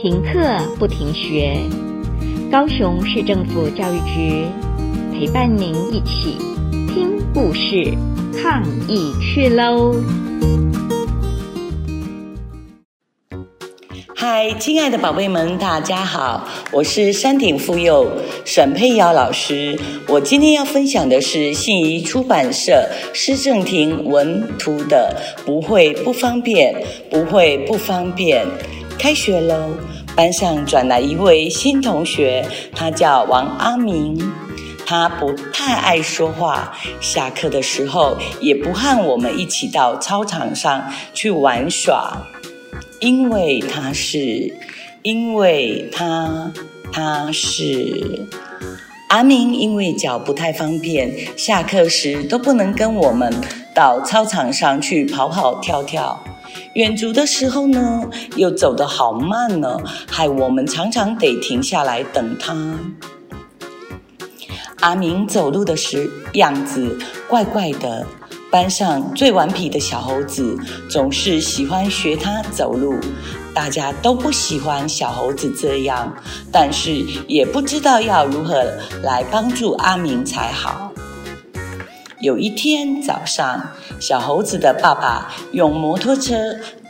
停课不停学，高雄市政府教育局陪伴您一起听故事、抗疫去喽！嗨，亲爱的宝贝们，大家好，我是山顶妇幼沈佩瑶老师。我今天要分享的是信谊出版社施正廷文图的《不会不方便，不会不方便》。开学喽！班上转来一位新同学，他叫王阿明。他不太爱说话，下课的时候也不和我们一起到操场上去玩耍，因为他是，因为他，他是阿明，因为脚不太方便，下课时都不能跟我们到操场上去跑跑跳跳。远足的时候呢，又走得好慢呢，害我们常常得停下来等他。阿明走路的时样子怪怪的，班上最顽皮的小猴子总是喜欢学他走路，大家都不喜欢小猴子这样，但是也不知道要如何来帮助阿明才好。有一天早上，小猴子的爸爸用摩托车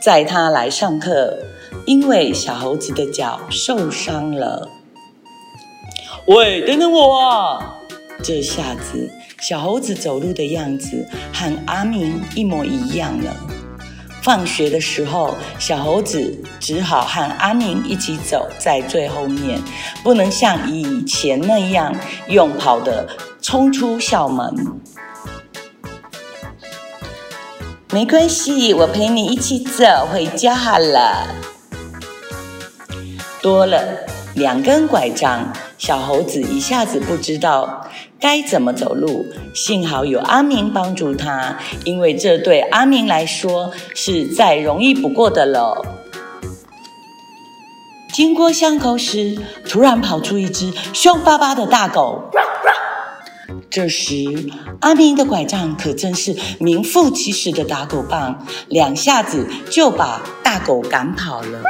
载他来上课，因为小猴子的脚受伤了。喂，等等我啊！这下子，小猴子走路的样子和阿明一模一样了。放学的时候，小猴子只好和阿明一起走在最后面，不能像以前那样用跑的冲出校门。没关系，我陪你一起走回家好了。多了两根拐杖，小猴子一下子不知道该怎么走路。幸好有阿明帮助他，因为这对阿明来说是再容易不过的了。经过巷口时，突然跑出一只凶巴巴的大狗。这时，阿明的拐杖可真是名副其实的打狗棒，两下子就把大狗赶跑了。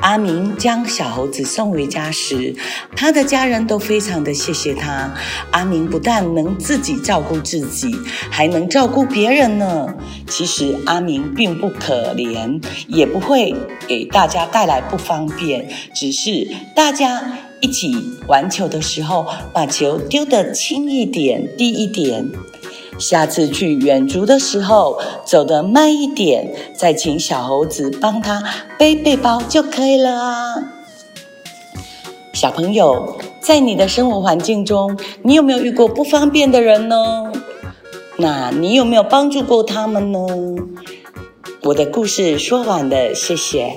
阿明将小猴子送回家时，他的家人都非常的谢谢他。阿明不但能自己照顾自己，还能照顾别人呢。其实阿明并不可怜，也不会给大家带来不方便，只是大家。一起玩球的时候，把球丢得轻一点、低一点。下次去远足的时候，走得慢一点，再请小猴子帮他背背包就可以了啊。小朋友，在你的生活环境中，你有没有遇过不方便的人呢？那你有没有帮助过他们呢？我的故事说完了，谢谢。